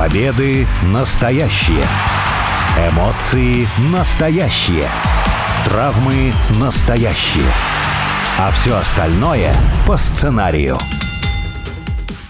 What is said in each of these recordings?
Победы настоящие. Эмоции настоящие. Травмы настоящие. А все остальное по сценарию.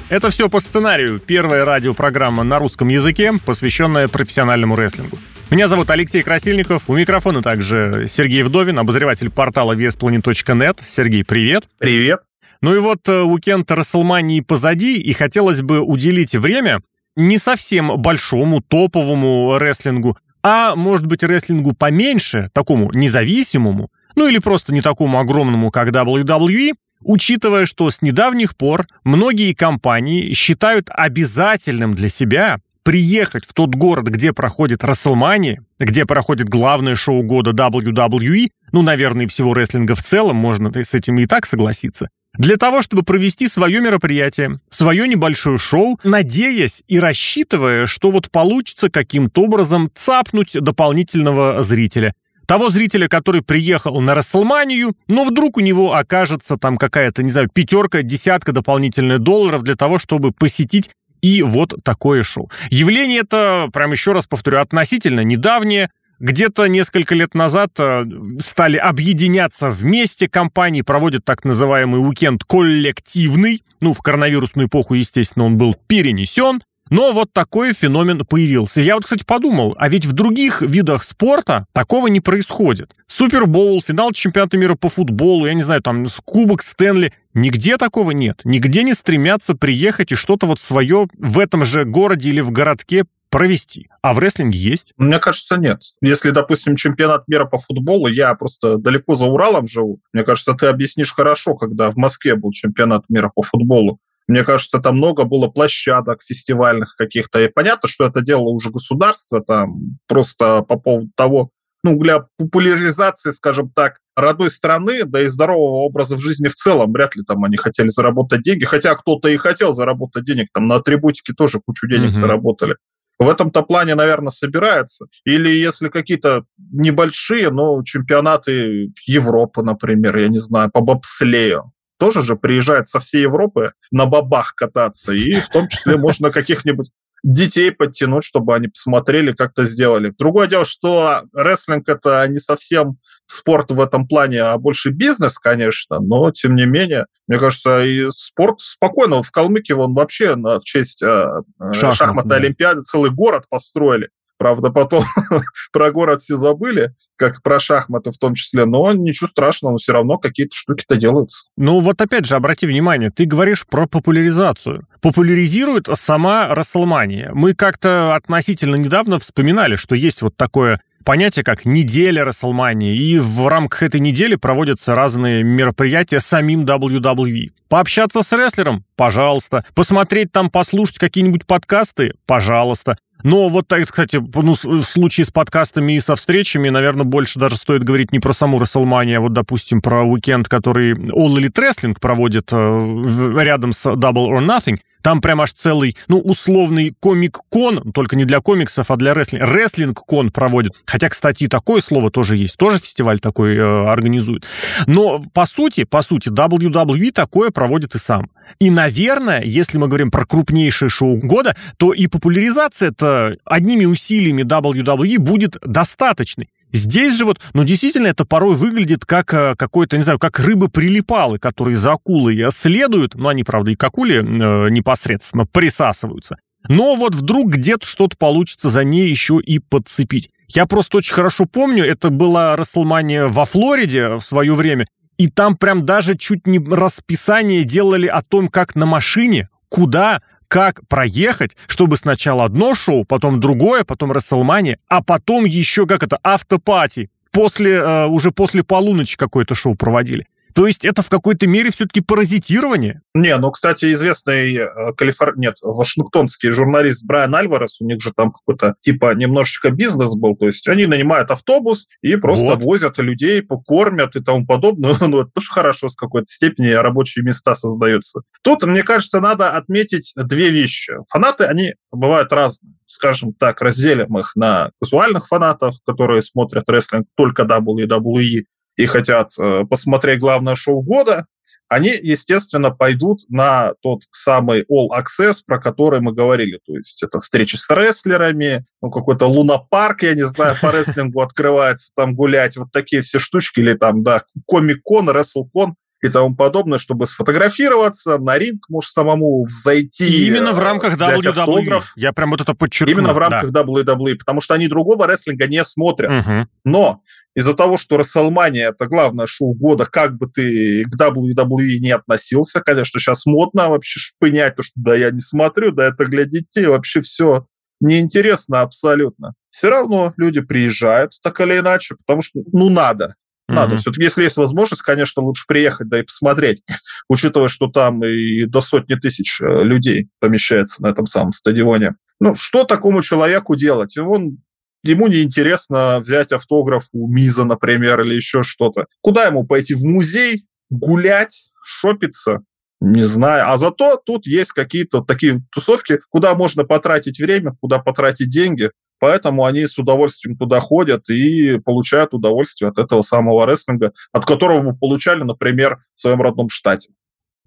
Это все по сценарию. Первая радиопрограмма на русском языке, посвященная профессиональному рестлингу. Меня зовут Алексей Красильников. У микрофона также Сергей Вдовин, обозреватель портала VSPlanet.net. Сергей, привет. Привет. Ну и вот э, уикенд Расселмании позади, и хотелось бы уделить время не совсем большому, топовому рестлингу, а, может быть, рестлингу поменьше, такому независимому, ну или просто не такому огромному, как WWE, учитывая, что с недавних пор многие компании считают обязательным для себя приехать в тот город, где проходит Расселмания, где проходит главное шоу года WWE, ну, наверное, всего рестлинга в целом, можно с этим и так согласиться, для того, чтобы провести свое мероприятие, свое небольшое шоу, надеясь и рассчитывая, что вот получится каким-то образом цапнуть дополнительного зрителя. Того зрителя, который приехал на Расселманию, но вдруг у него окажется там какая-то, не знаю, пятерка, десятка дополнительных долларов для того, чтобы посетить и вот такое шоу. Явление это, прям еще раз повторю, относительно недавнее. Где-то несколько лет назад э, стали объединяться вместе компании, проводят так называемый уикенд коллективный. Ну, в коронавирусную эпоху, естественно, он был перенесен. Но вот такой феномен появился. Я вот, кстати, подумал, а ведь в других видах спорта такого не происходит. Супербоул, финал чемпионата мира по футболу, я не знаю, там, Кубок Стэнли. Нигде такого нет. Нигде не стремятся приехать и что-то вот свое в этом же городе или в городке провести. А в рестлинге есть? Мне кажется, нет. Если, допустим, чемпионат мира по футболу, я просто далеко за Уралом живу, мне кажется, ты объяснишь хорошо, когда в Москве был чемпионат мира по футболу. Мне кажется, там много было площадок фестивальных каких-то. И понятно, что это делало уже государство, там просто по поводу того, ну, для популяризации, скажем так, родной страны, да и здорового образа в жизни в целом, вряд ли там они хотели заработать деньги, хотя кто-то и хотел заработать денег, там на атрибутике тоже кучу денег mm-hmm. заработали. В этом-то плане, наверное, собирается. Или если какие-то небольшие, ну, чемпионаты Европы, например, я не знаю, по бобслею, тоже же приезжает со всей Европы на бабах кататься, и в том числе можно каких-нибудь детей подтянуть, чтобы они посмотрели, как это сделали. Другое дело, что рестлинг это не совсем спорт в этом плане, а больше бизнес, конечно, но тем не менее, мне кажется, и спорт спокойно. В Калмыкии вон вообще в честь э, Шахмат, шахматной да. олимпиады целый город построили. Правда, потом про город все забыли, как про шахматы в том числе, но ничего страшного, но все равно какие-то штуки-то делаются. Ну вот опять же, обрати внимание, ты говоришь про популяризацию. Популяризирует сама Расселмания. Мы как-то относительно недавно вспоминали, что есть вот такое понятие как неделя Расселмании, и в рамках этой недели проводятся разные мероприятия самим WWE. Пообщаться с рестлером? Пожалуйста. Посмотреть там, послушать какие-нибудь подкасты? Пожалуйста. Но вот, так, кстати, ну, в случае с подкастами и со встречами, наверное, больше даже стоит говорить не про саму Расселманию, а вот, допустим, про уикенд, который All Elite Wrestling проводит э, рядом с Double or Nothing. Там прям аж целый, ну, условный комик-кон, только не для комиксов, а для рестлинга. Рестлинг-кон проводит. Хотя, кстати, такое слово тоже есть. Тоже фестиваль такой э, организует. Но, по сути, по сути, WWE такое проводит и сам. И, наверное, если мы говорим про крупнейшее шоу года, то и популяризация это одними усилиями WWE будет достаточной. Здесь же вот, ну, действительно, это порой выглядит как э, какой-то, не знаю, как рыбы-прилипалы, которые за акулой следуют, ну, они, правда, и к акуле э, непосредственно присасываются. Но вот вдруг где-то что-то получится за ней еще и подцепить. Я просто очень хорошо помню, это была Расселмания во Флориде в свое время, и там прям даже чуть не расписание делали о том, как на машине, куда, как проехать, чтобы сначала одно шоу, потом другое, потом Расселмания, а потом еще как это, автопати. После, э, уже после полуночи какое-то шоу проводили. То есть это в какой-то мере все-таки паразитирование? Не, ну, кстати, известный э, калифор... нет, вашингтонский журналист Брайан Альварес, у них же там какой-то типа немножечко бизнес был, то есть они нанимают автобус и просто вот. возят людей, покормят и тому подобное. ну, это тоже хорошо с какой-то степени рабочие места создаются. Тут, мне кажется, надо отметить две вещи. Фанаты, они бывают разные скажем так, разделим их на казуальных фанатов, которые смотрят рестлинг только WWE, и хотят э, посмотреть главное шоу года, они, естественно, пойдут на тот самый All Access, про который мы говорили. То есть это встречи с рестлерами, ну, какой-то лунопарк, я не знаю, по рестлингу открывается, там гулять, вот такие все штучки, или там, да, комик-кон, рестлкон и тому подобное, чтобы сфотографироваться, на ринг, может, самому зайти. И именно в рамках WWE. Автограф. Я прям вот это подчеркну. Именно в рамках да. WWE, потому что они другого рестлинга не смотрят. Угу. Но из-за того, что WrestleMania это главное шоу года, как бы ты к WWE не относился, конечно, сейчас модно вообще шпынять, то, что да, я не смотрю, да, это глядите, вообще все неинтересно абсолютно. Все равно люди приезжают так или иначе, потому что, ну, надо. Надо. Mm-hmm. Все-таки, если есть возможность, конечно, лучше приехать, да и посмотреть, учитывая, что там и до сотни тысяч э, людей помещается на этом самом стадионе. Ну, что такому человеку делать? Он ему неинтересно взять автограф у Миза, например, или еще что-то. Куда ему пойти? В музей? Гулять? Шопиться? Не знаю. А зато тут есть какие-то такие тусовки, куда можно потратить время, куда потратить деньги. Поэтому они с удовольствием туда ходят и получают удовольствие от этого самого рестлинга, от которого мы получали, например, в своем родном штате.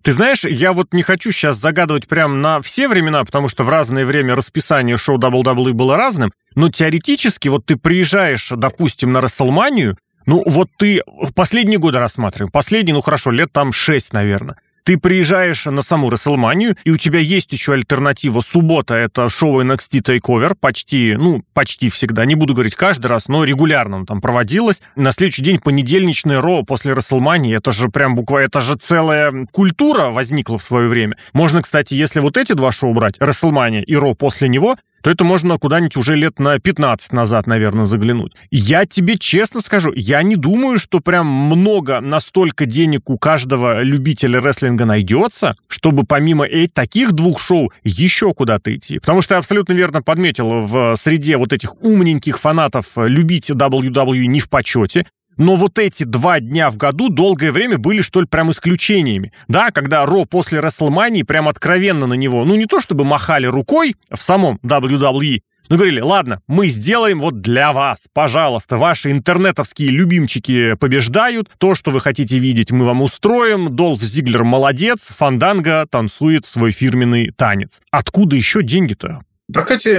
Ты знаешь, я вот не хочу сейчас загадывать прям на все времена, потому что в разное время расписание шоу WWE было разным, но теоретически вот ты приезжаешь, допустим, на Расселманию, ну вот ты в последние годы рассматриваем, последние, ну хорошо, лет там 6, наверное. Ты приезжаешь на саму Расселманию, и у тебя есть еще альтернатива. Суббота — это шоу NXT TakeOver, почти, ну, почти всегда, не буду говорить каждый раз, но регулярно он там проводилось. На следующий день понедельничное Ро после Расселмании, это же прям буквально, это же целая культура возникла в свое время. Можно, кстати, если вот эти два шоу брать, Расселмания и Ро после него, то это можно куда-нибудь уже лет на 15 назад, наверное, заглянуть. Я тебе честно скажу, я не думаю, что прям много настолько денег у каждого любителя рестлинга найдется, чтобы помимо этих таких двух шоу еще куда-то идти. Потому что я абсолютно верно подметил, в среде вот этих умненьких фанатов любить WWE не в почете. Но вот эти два дня в году долгое время были, что ли, прям исключениями. Да, когда Ро после Расселмании прям откровенно на него, ну не то чтобы махали рукой в самом WWE, но говорили, ладно, мы сделаем вот для вас, пожалуйста, ваши интернетовские любимчики побеждают, то, что вы хотите видеть, мы вам устроим, Долф Зиглер молодец, Фанданга танцует свой фирменный танец. Откуда еще деньги-то? Так эти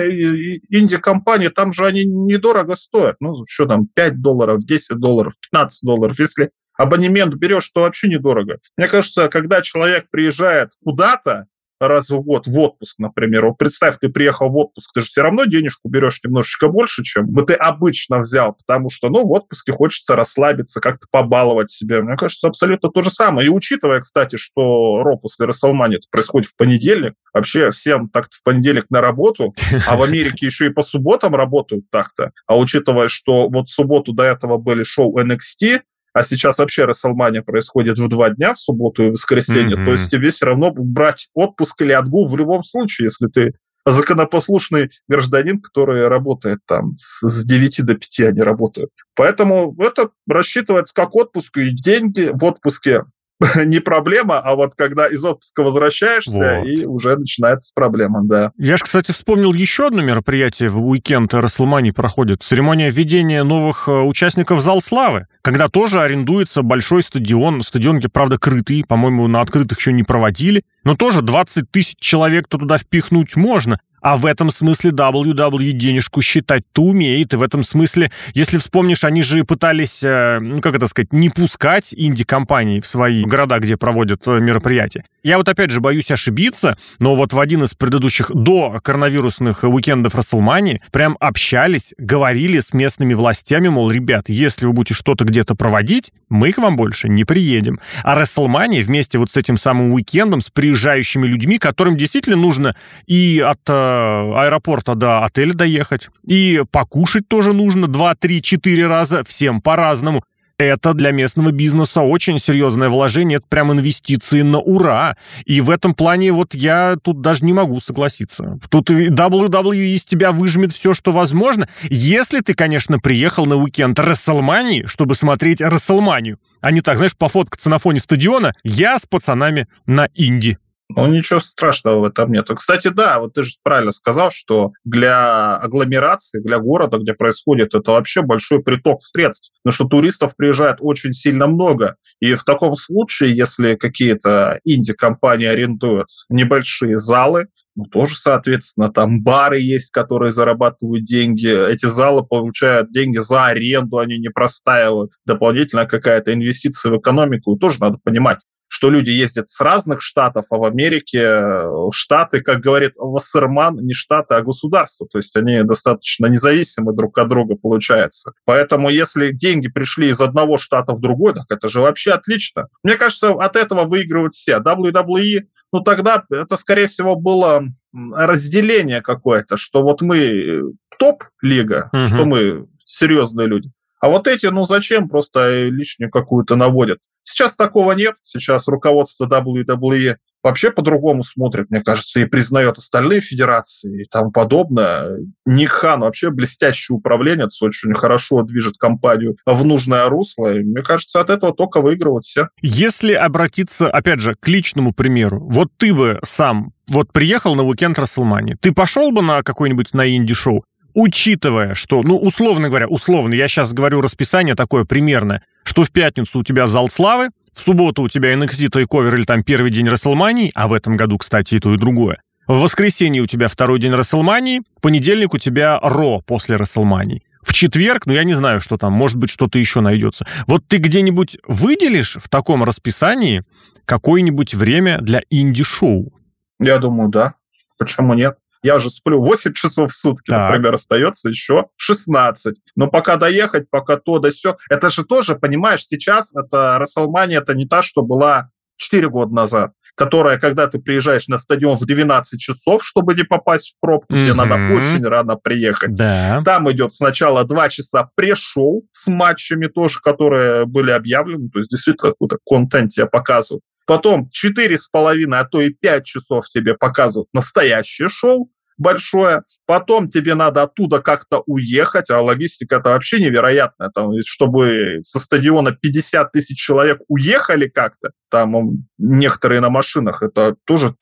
инди-компании, там же они недорого стоят. Ну, что там, 5 долларов, 10 долларов, 15 долларов. Если абонемент берешь, то вообще недорого. Мне кажется, когда человек приезжает куда-то, раз в год в отпуск, например. Вот представь, ты приехал в отпуск, ты же все равно денежку берешь немножечко больше, чем бы ты обычно взял, потому что, ну, в отпуске хочется расслабиться, как-то побаловать себя. Мне кажется, абсолютно то же самое. И учитывая, кстати, что Ро после Расселмани происходит в понедельник, вообще всем так-то в понедельник на работу, а в Америке еще и по субботам работают так-то. А учитывая, что вот в субботу до этого были шоу NXT, а сейчас вообще Расселмания происходит в два дня, в субботу и воскресенье, mm-hmm. то есть тебе все равно брать отпуск или отгул в любом случае, если ты законопослушный гражданин, который работает там с 9 до 5 они работают. Поэтому это рассчитывается как отпуск, и деньги в отпуске не проблема, а вот когда из отпуска возвращаешься, вот. и уже начинается проблема, да. Я же, кстати, вспомнил еще одно мероприятие в уикенд Расселмании проходит. Церемония введения новых э, участников Зал Славы, когда тоже арендуется большой стадион. Стадион, где, правда, крытый, по-моему, на открытых еще не проводили. Но тоже 20 тысяч человек-то туда впихнуть можно. А в этом смысле WWE денежку считать-то умеет. И в этом смысле, если вспомнишь, они же пытались, э, ну как это сказать, не пускать инди-компании в свои города, где проводят э, мероприятия. Я вот опять же боюсь ошибиться, но вот в один из предыдущих до коронавирусных уикендов Расселмани прям общались, говорили с местными властями, мол, ребят, если вы будете что-то где-то проводить, мы к вам больше не приедем. А Расселмани вместе вот с этим самым уикендом, с приезжающими людьми, которым действительно нужно и от э, аэропорта до отеля доехать. И покушать тоже нужно 2, 3, 4 раза, всем по-разному. Это для местного бизнеса очень серьезное вложение, это прям инвестиции на ура. И в этом плане вот я тут даже не могу согласиться. Тут WWE из тебя выжмет все, что возможно, если ты, конечно, приехал на уикенд Расселмании, чтобы смотреть Расселманию, а не так, знаешь, пофоткаться на фоне стадиона, я с пацанами на Инди. Ну, ничего страшного в этом нет. Кстати, да, вот ты же правильно сказал, что для агломерации, для города, где происходит, это вообще большой приток средств. Потому что туристов приезжает очень сильно много. И в таком случае, если какие-то инди-компании арендуют небольшие залы, ну, тоже, соответственно, там бары есть, которые зарабатывают деньги. Эти залы получают деньги за аренду, они не простаивают. Дополнительно какая-то инвестиция в экономику, тоже надо понимать что люди ездят с разных штатов, а в Америке э, штаты, как говорит Вассерман, не штаты, а государство. То есть они достаточно независимы друг от друга получается. Поэтому если деньги пришли из одного штата в другой, так это же вообще отлично. Мне кажется, от этого выигрывают все. WWE, ну тогда это, скорее всего, было разделение какое-то, что вот мы топ-лига, угу. что мы серьезные люди. А вот эти, ну зачем, просто лишнюю какую-то наводят. Сейчас такого нет. Сейчас руководство WWE вообще по-другому смотрит, мне кажется, и признает остальные федерации и тому подобное. Ник Хан вообще блестящий управленец, очень хорошо движет компанию в нужное русло. И, мне кажется, от этого только выигрывают все. Если обратиться, опять же, к личному примеру, вот ты бы сам вот приехал на уикенд Расселмани, ты пошел бы на какой-нибудь на инди-шоу, учитывая, что, ну, условно говоря, условно, я сейчас говорю расписание такое примерное, что в пятницу у тебя зал славы, в субботу у тебя NXT Takeover или там первый день Расселмании, а в этом году, кстати, и то, и другое. В воскресенье у тебя второй день Расселмании, понедельник у тебя Ро после Расселмании. В четверг, ну я не знаю, что там, может быть, что-то еще найдется. Вот ты где-нибудь выделишь в таком расписании какое-нибудь время для инди-шоу? Я думаю, да. Почему нет? Я же сплю 8 часов в сутки, так. например, остается еще 16. Но пока доехать, пока то да все. Это же тоже, понимаешь, сейчас это Расселмания, это не та, что была 4 года назад которая, когда ты приезжаешь на стадион в 12 часов, чтобы не попасть в пробку, mm-hmm. тебе надо очень рано приехать. Да. Там идет сначала 2 часа пришел с матчами тоже, которые были объявлены, то есть действительно какой-то контент тебе показывают. Потом 4,5, а то и 5 часов тебе показывают настоящее шоу большое, потом тебе надо оттуда как-то уехать, а логистика это вообще невероятная, там, чтобы со стадиона 50 тысяч человек уехали как-то, там некоторые на машинах, это тоже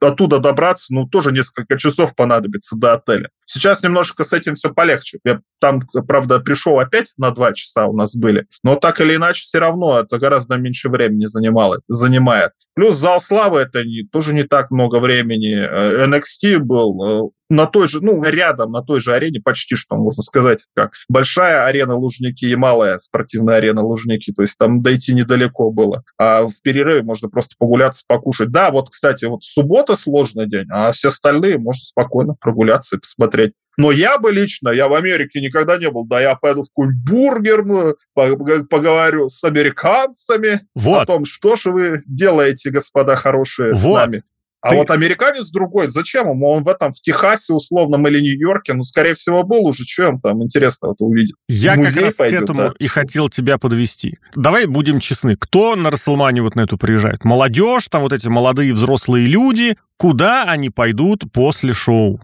оттуда добраться, ну, тоже несколько часов понадобится до отеля. Сейчас немножко с этим все полегче. Я там, правда, пришел опять на два часа у нас были, но так или иначе все равно это гораздо меньше времени занимало, занимает. Плюс зал славы это не, тоже не так много времени. Э, NXT был э, на той же, ну, рядом, на той же арене, почти что, можно сказать, как большая арена Лужники и малая спортивная арена Лужники, то есть там дойти недалеко было. А в перерыве можно просто погуляться, покушать. Да, вот, кстати, вот суббота сложный день, а все остальные можно спокойно прогуляться и посмотреть. Но я бы лично, я в Америке никогда не был, да я пойду в какую бургерную, поговорю с американцами вот. о том, что же вы делаете, господа хорошие, вот. с нами. А Ты... вот американец другой, зачем ему? Он в этом, в Техасе условном или Нью-Йорке, ну, скорее всего, был уже. Что он там интересного-то увидит? Я как раз пойдет, к этому да? и хотел тебя подвести. Давай будем честны. Кто на Расселмане вот на эту приезжает? Молодежь, там вот эти молодые взрослые люди. Куда они пойдут после шоу?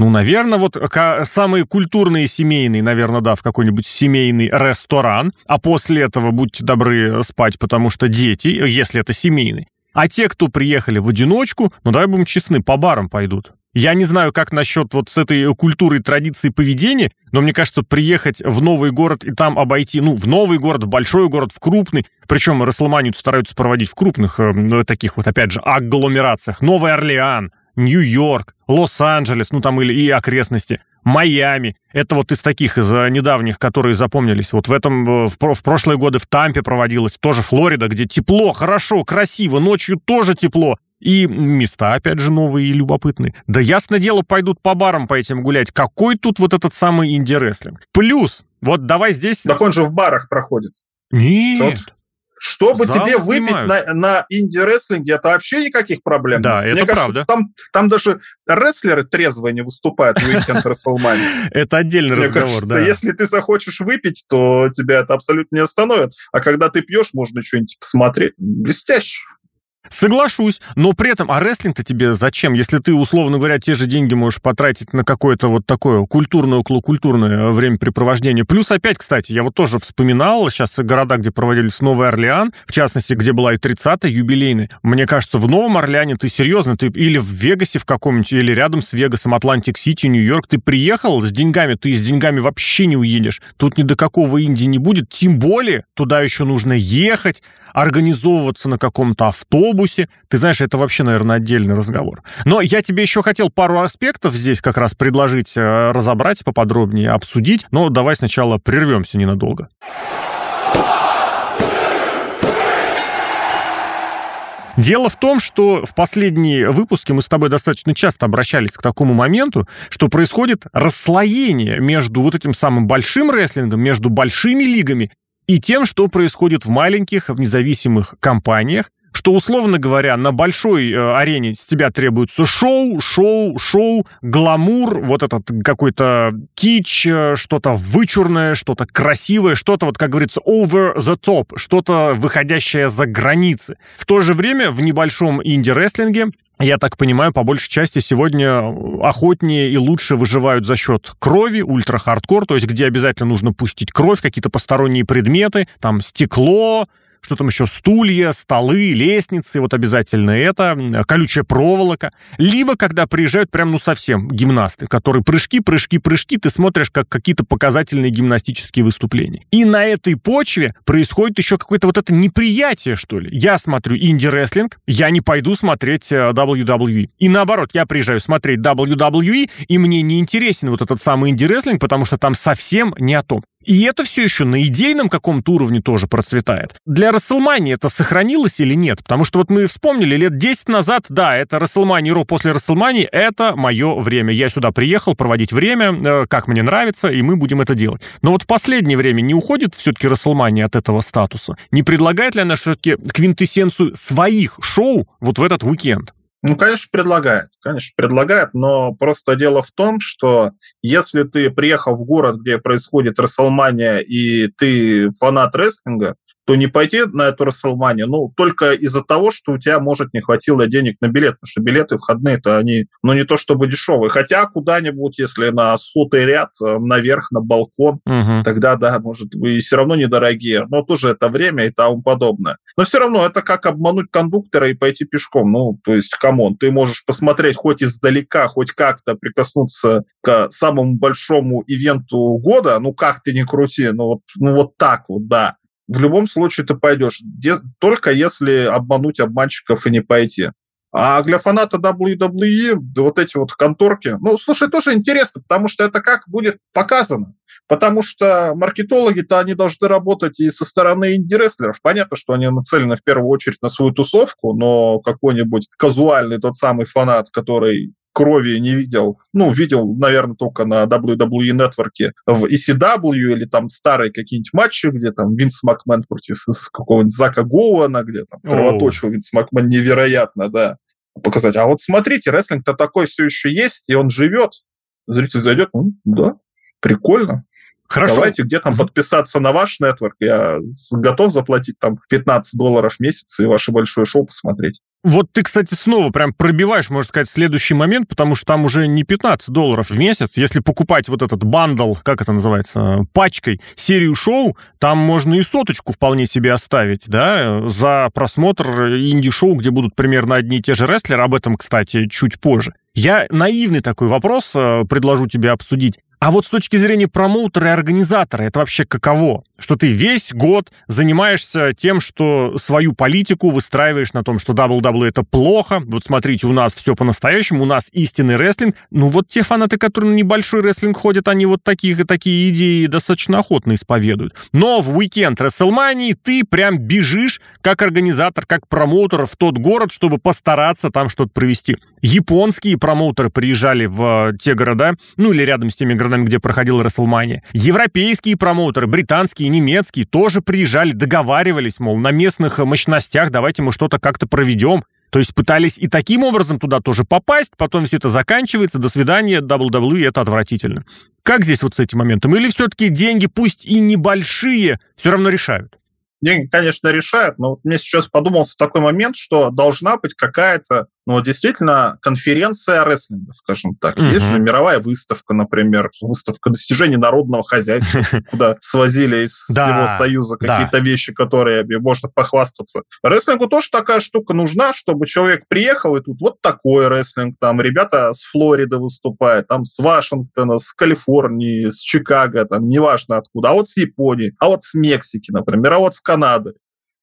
Ну, наверное, вот самые культурные семейные, наверное, да, в какой-нибудь семейный ресторан, а после этого будьте добры спать, потому что дети, если это семейный. А те, кто приехали в одиночку, ну давай будем честны, по барам пойдут. Я не знаю, как насчет вот с этой культурой, традиции поведения, но мне кажется, приехать в новый город и там обойти, ну, в новый город, в большой город, в крупный, причем Расселманию стараются проводить в крупных, э, таких вот, опять же, агломерациях. Новый Орлеан, Нью-Йорк, Лос-Анджелес, ну там или и окрестности. Майами. Это вот из таких, из э, недавних, которые запомнились. Вот в этом, э, в, в прошлые годы в Тампе проводилось, тоже Флорида, где тепло, хорошо, красиво, ночью тоже тепло. И места, опять же, новые и любопытные. Да ясно дело, пойдут по барам по этим гулять. Какой тут вот этот самый инди-рестлинг? Плюс, вот давай здесь... Так он же в барах проходит. Нет. Тот. Чтобы Залы тебе выбить на, на инди-рестлинге, это вообще никаких проблем. Да, Мне это кажется, правда. Там, там даже рестлеры трезвые не выступают в Weekend WrestleMania. Это отдельный разговор, да. если ты захочешь выпить, то тебя это абсолютно не остановит. А когда ты пьешь, можно что-нибудь посмотреть. Блестяще. Соглашусь, но при этом, а рестлинг-то тебе зачем, если ты, условно говоря, те же деньги можешь потратить на какое-то вот такое культурное, околокультурное времяпрепровождение. Плюс опять, кстати, я вот тоже вспоминал сейчас города, где проводились Новый Орлеан, в частности, где была и 30-я юбилейная. Мне кажется, в Новом Орлеане ты серьезно, ты или в Вегасе в каком-нибудь, или рядом с Вегасом, Атлантик-Сити, Нью-Йорк, ты приехал с деньгами, ты с деньгами вообще не уедешь. Тут ни до какого инди не будет, тем более туда еще нужно ехать, организовываться на каком-то автобусе. Ты знаешь, это вообще, наверное, отдельный разговор. Но я тебе еще хотел пару аспектов здесь как раз предложить э, разобрать поподробнее, обсудить. Но давай сначала прервемся ненадолго. Дело в том, что в последние выпуски мы с тобой достаточно часто обращались к такому моменту, что происходит расслоение между вот этим самым большим рестлингом, между большими лигами и тем, что происходит в маленьких, в независимых компаниях, что, условно говоря, на большой э, арене с тебя требуется шоу, шоу, шоу, гламур, вот этот какой-то кич, э, что-то вычурное, что-то красивое, что-то, вот как говорится, over the top, что-то выходящее за границы. В то же время в небольшом инди-рестлинге я так понимаю, по большей части сегодня охотнее и лучше выживают за счет крови, ультра-хардкор, то есть где обязательно нужно пустить кровь, какие-то посторонние предметы, там стекло, что там еще, стулья, столы, лестницы, вот обязательно это, колючая проволока. Либо когда приезжают прям, ну, совсем гимнасты, которые прыжки, прыжки, прыжки, ты смотришь как какие-то показательные гимнастические выступления. И на этой почве происходит еще какое-то вот это неприятие, что ли. Я смотрю инди-рестлинг, я не пойду смотреть э, WWE. И наоборот, я приезжаю смотреть WWE, и мне не интересен вот этот самый инди-рестлинг, потому что там совсем не о том. И это все еще на идейном каком-то уровне тоже процветает. Для Расселмании это сохранилось или нет? Потому что вот мы вспомнили лет 10 назад, да, это Расселмания Ро после Расселмании, это мое время. Я сюда приехал проводить время, э, как мне нравится, и мы будем это делать. Но вот в последнее время не уходит все-таки Рестлмания от этого статуса? Не предлагает ли она все-таки квинтэссенцию своих шоу вот в этот уикенд? Ну, конечно, предлагает. Конечно, предлагает, но просто дело в том, что если ты приехал в город, где происходит Рестлмания, и ты фанат рестлинга, то не пойти на эту Рестлманию, ну, только из-за того, что у тебя, может, не хватило денег на билет, потому что билеты входные-то они, ну, не то чтобы дешевые. Хотя куда-нибудь, если на сотый ряд, э, наверх, на балкон, угу. тогда, да, может, и все равно недорогие, но тоже это время и тому подобное. Но все равно это как обмануть кондуктора и пойти пешком. Ну, то есть, come on, ты можешь посмотреть хоть издалека, хоть как-то прикоснуться к самому большому ивенту года, ну, как ты не крути, ну, вот, ну, вот так вот, да в любом случае ты пойдешь, только если обмануть обманщиков и не пойти. А для фаната WWE вот эти вот конторки, ну, слушай, тоже интересно, потому что это как будет показано. Потому что маркетологи-то они должны работать и со стороны инди-рестлеров. Понятно, что они нацелены в первую очередь на свою тусовку, но какой-нибудь казуальный тот самый фанат, который крови не видел. Ну, видел, наверное, только на WWE Network в ECW или там старые какие-нибудь матчи, где там Винс Макмен против какого-нибудь Зака Гоуэна, где там кровоточил Винс Макмен невероятно, да, показать. А вот смотрите, рестлинг-то такой все еще есть, и он живет. Зритель зайдет, ну, да, прикольно. Хорошо. Давайте где там подписаться на ваш нетворк. Я готов заплатить там 15 долларов в месяц и ваше большое шоу посмотреть. Вот ты, кстати, снова прям пробиваешь, можно сказать, следующий момент, потому что там уже не 15 долларов в месяц. Если покупать вот этот бандл, как это называется, пачкой, серию шоу, там можно и соточку вполне себе оставить, да, за просмотр инди-шоу, где будут примерно одни и те же рестлеры. Об этом, кстати, чуть позже. Я наивный такой вопрос э, предложу тебе обсудить. А вот с точки зрения промоутера и организатора, это вообще каково? Что ты весь год занимаешься тем, что свою политику выстраиваешь на том, что WWE это плохо, вот смотрите, у нас все по-настоящему, у нас истинный рестлинг. Ну вот те фанаты, которые на небольшой рестлинг ходят, они вот таких и такие идеи достаточно охотно исповедуют. Но в уикенд Расселмании ты прям бежишь как организатор, как промоутер в тот город, чтобы постараться там что-то провести. Японские промоутеры приезжали в те города, ну или рядом с теми городами, городами, где проходила Расселмания. Европейские промоутеры, британские, немецкие, тоже приезжали, договаривались, мол, на местных мощностях давайте мы что-то как-то проведем. То есть пытались и таким образом туда тоже попасть, потом все это заканчивается, до свидания, WWE, это отвратительно. Как здесь вот с этим моментом? Или все-таки деньги, пусть и небольшие, все равно решают? деньги, конечно, решают, но вот мне сейчас подумался такой момент, что должна быть какая-то ну, действительно, конференция рестлинга, скажем так. Uh-huh. Есть же мировая выставка, например, выставка достижений народного хозяйства, куда свозили из всего Союза какие-то вещи, которые можно похвастаться. Рестлингу тоже такая штука нужна, чтобы человек приехал, и тут вот такой рестлинг, там ребята с Флориды выступают, там с Вашингтона, с Калифорнии, с Чикаго, там неважно откуда, а вот с Японии, а вот с Мексики, например, а вот с Канады.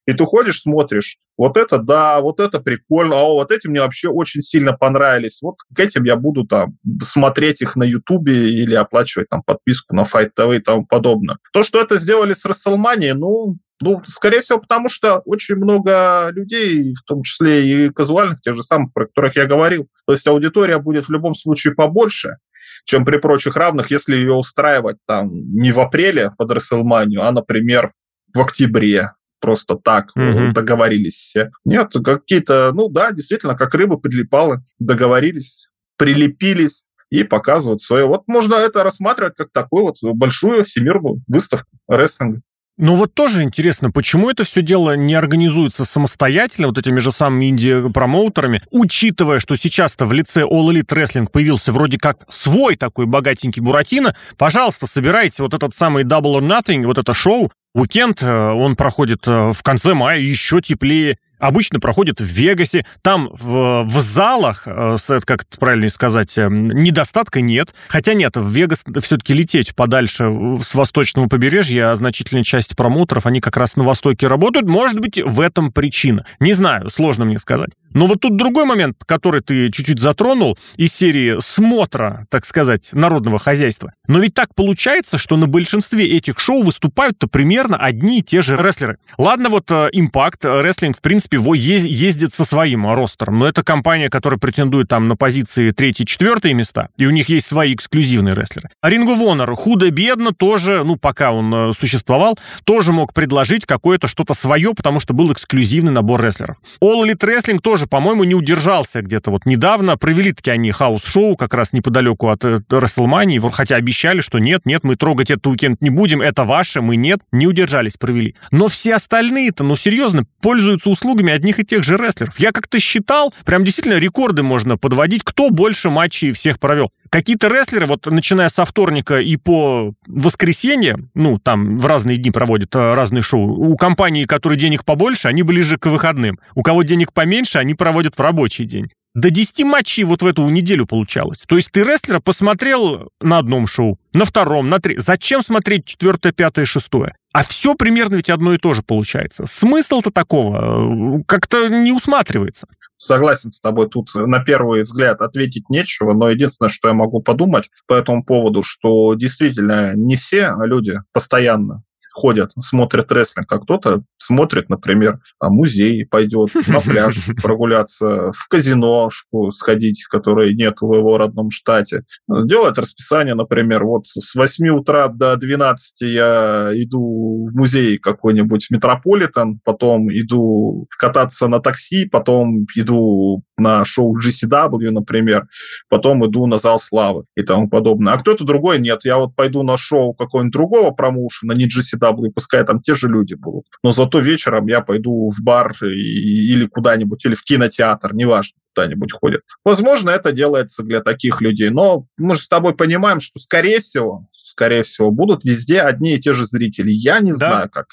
И ты ходишь, смотришь, вот это да, вот это прикольно, а вот эти мне вообще очень сильно понравились. Вот к этим я буду там смотреть их на Ютубе или оплачивать там подписку на Fight TV и тому подобное. То, что это сделали с WrestleMania, ну, ну, скорее всего, потому что очень много людей, в том числе и казуальных, тех же самых, про которых я говорил. То есть аудитория будет в любом случае побольше, чем при прочих равных, если ее устраивать там не в апреле под WrestleMania, а, например, в октябре просто так mm-hmm. договорились все. Нет, какие-то, ну да, действительно, как рыбы прилипалы, договорились, прилепились и показывают свое. Вот можно это рассматривать как такую вот большую всемирную выставку рестлинга. Ну вот тоже интересно, почему это все дело не организуется самостоятельно, вот этими же самыми инди-промоутерами, учитывая, что сейчас-то в лице All Elite Wrestling появился вроде как свой такой богатенький Буратино, пожалуйста, собирайте вот этот самый Double or Nothing, вот это шоу, Уикенд, э, он проходит э, в конце мая, еще теплее обычно проходит в Вегасе. Там в, в залах, э, как это правильно сказать, э, недостатка нет. Хотя нет, в Вегас все-таки лететь подальше с восточного побережья, а значительная часть промоутеров, они как раз на востоке работают. Может быть, в этом причина. Не знаю, сложно мне сказать. Но вот тут другой момент, который ты чуть-чуть затронул, из серии смотра, так сказать, народного хозяйства. Но ведь так получается, что на большинстве этих шоу выступают-то примерно одни и те же рестлеры. Ладно, вот Impact, э, рестлинг, в принципе, принципе, его ездит со своим ростером. Но это компания, которая претендует там на позиции третьи-четвертые места, и у них есть свои эксклюзивные рестлеры. А of Honor худо-бедно тоже, ну, пока он э, существовал, тоже мог предложить какое-то что-то свое, потому что был эксклюзивный набор рестлеров. All Elite Wrestling тоже, по-моему, не удержался где-то вот недавно. Провели таки они хаус-шоу как раз неподалеку от э, Рестлмании, хотя обещали, что нет, нет, мы трогать этот уикенд не будем, это ваше, мы нет, не удержались, провели. Но все остальные-то, ну, серьезно, пользуются услугами заслугами одних и тех же рестлеров. Я как-то считал, прям действительно рекорды можно подводить, кто больше матчей всех провел. Какие-то рестлеры, вот начиная со вторника и по воскресенье, ну, там в разные дни проводят э, разные шоу, у компаний, которые денег побольше, они ближе к выходным. У кого денег поменьше, они проводят в рабочий день до 10 матчей вот в эту неделю получалось. То есть ты рестлера посмотрел на одном шоу, на втором, на третьем. Зачем смотреть четвертое, пятое, шестое? А все примерно ведь одно и то же получается. Смысл-то такого э, как-то не усматривается. Согласен с тобой, тут на первый взгляд ответить нечего, но единственное, что я могу подумать по этому поводу, что действительно не все люди постоянно ходят, смотрят рестлинг, а кто-то смотрит, например, а, музей, пойдет на пляж прогуляться, в казино сходить, которой нет в его родном штате. Делает расписание, например, вот с 8 утра до 12 я иду в музей какой-нибудь Метрополитен, потом иду кататься на такси, потом иду на шоу GCW, например, потом иду на зал славы и тому подобное. А кто-то другой нет. Я вот пойду на шоу какого-нибудь другого промоушена, не GCW, пускай там те же люди будут. Но зато вечером я пойду в бар и, или куда-нибудь, или в кинотеатр, неважно куда-нибудь ходят. Возможно, это делается для таких людей, но мы же с тобой понимаем, что, скорее всего, скорее всего, будут везде одни и те же зрители. Я не да. знаю, как,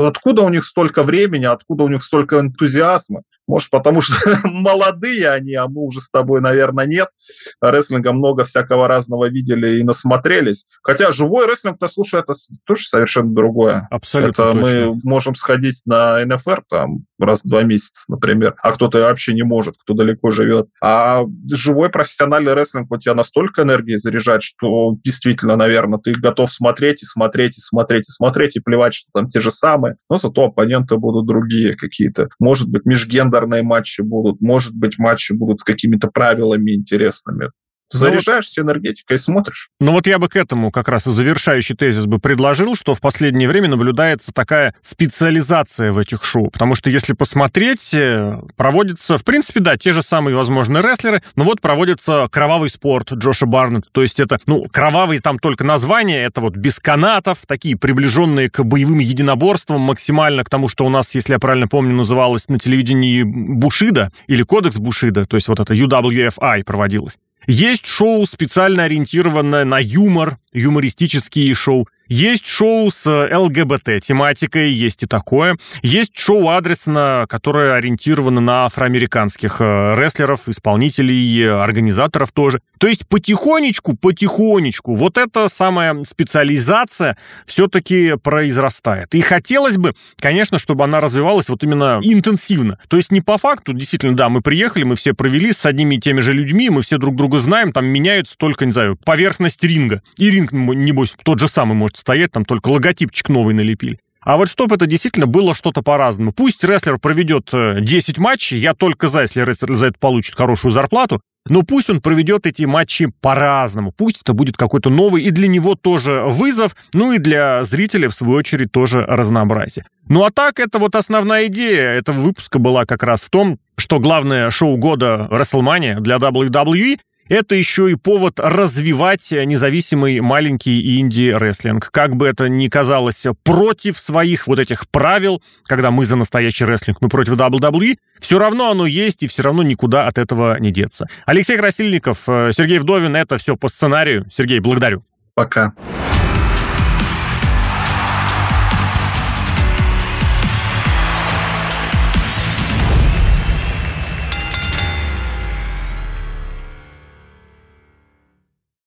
откуда у них столько времени, откуда у них столько энтузиазма. Может, потому что молодые они, а мы уже с тобой, наверное, нет. Рестлинга много всякого разного видели и насмотрелись. Хотя живой рестлинг, то слушай, это тоже совершенно другое. Абсолютно Это точно. мы можем сходить на НФР там раз в два месяца, например, а кто-то вообще не может, кто далеко живет. А живой профессиональный рестлинг у тебя настолько энергии заряжать, что действительно, наверное, ты готов смотреть и смотреть и смотреть и смотреть и плевать, что там те же самые, но зато оппоненты будут другие какие-то. Может быть, межгендерные матчи будут, может быть, матчи будут с какими-то правилами интересными. Заряжаешься ну, энергетикой и смотришь. Ну вот я бы к этому как раз и завершающий тезис бы предложил, что в последнее время наблюдается такая специализация в этих шоу. Потому что если посмотреть, э, проводится, в принципе, да, те же самые, возможно, рестлеры, но вот проводится кровавый спорт Джоша Барнетта. То есть это, ну, кровавый там только название, это вот без канатов, такие приближенные к боевым единоборствам, максимально к тому, что у нас, если я правильно помню, называлось на телевидении Бушида или Кодекс Бушида, то есть вот это UWFI проводилось. Есть шоу, специально ориентированное на юмор, юмористические шоу. Есть шоу с э, ЛГБТ-тематикой, есть и такое. Есть шоу адресно, которое ориентировано на афроамериканских э, рестлеров, исполнителей, организаторов тоже. То есть потихонечку, потихонечку вот эта самая специализация все-таки произрастает. И хотелось бы, конечно, чтобы она развивалась вот именно интенсивно. То есть не по факту, действительно, да, мы приехали, мы все провели с одними и теми же людьми, мы все друг друга знаем, там меняются только, не знаю, поверхность ринга. И ринг, небось, тот же самый может стоять, там только логотипчик новый налепили. А вот чтобы это действительно было что-то по-разному. Пусть рестлер проведет 10 э, матчей, я только за, если рестлер за это получит хорошую зарплату, но пусть он проведет эти матчи по-разному. Пусть это будет какой-то новый и для него тоже вызов, ну и для зрителя, в свою очередь, тоже разнообразие. Ну а так, это вот основная идея этого выпуска была как раз в том, что главное шоу года WrestleMania для WWE это еще и повод развивать независимый маленький инди-рестлинг. Как бы это ни казалось против своих вот этих правил, когда мы за настоящий рестлинг, мы против WWE, все равно оно есть, и все равно никуда от этого не деться. Алексей Красильников, э, Сергей Вдовин, это все по сценарию. Сергей, благодарю. Пока.